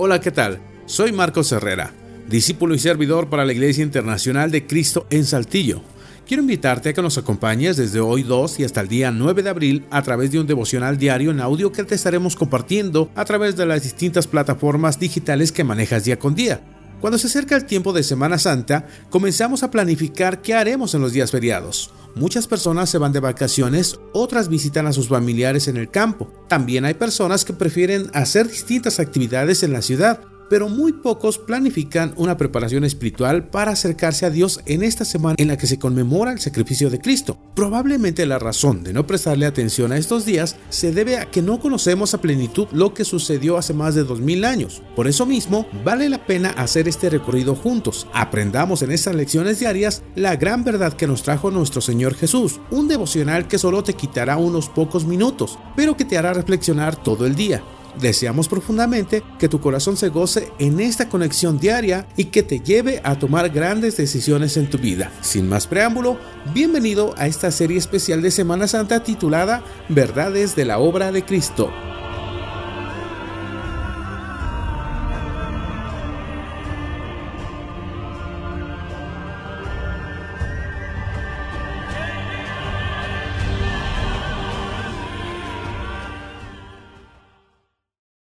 Hola, ¿qué tal? Soy Marcos Herrera, discípulo y servidor para la Iglesia Internacional de Cristo en Saltillo. Quiero invitarte a que nos acompañes desde hoy 2 y hasta el día 9 de abril a través de un devocional diario en audio que te estaremos compartiendo a través de las distintas plataformas digitales que manejas día con día. Cuando se acerca el tiempo de Semana Santa, comenzamos a planificar qué haremos en los días feriados. Muchas personas se van de vacaciones, otras visitan a sus familiares en el campo. También hay personas que prefieren hacer distintas actividades en la ciudad pero muy pocos planifican una preparación espiritual para acercarse a Dios en esta semana en la que se conmemora el sacrificio de Cristo. Probablemente la razón de no prestarle atención a estos días se debe a que no conocemos a plenitud lo que sucedió hace más de 2000 años. Por eso mismo, vale la pena hacer este recorrido juntos. Aprendamos en estas lecciones diarias la gran verdad que nos trajo nuestro Señor Jesús, un devocional que solo te quitará unos pocos minutos, pero que te hará reflexionar todo el día. Deseamos profundamente que tu corazón se goce en esta conexión diaria y que te lleve a tomar grandes decisiones en tu vida. Sin más preámbulo, bienvenido a esta serie especial de Semana Santa titulada Verdades de la obra de Cristo.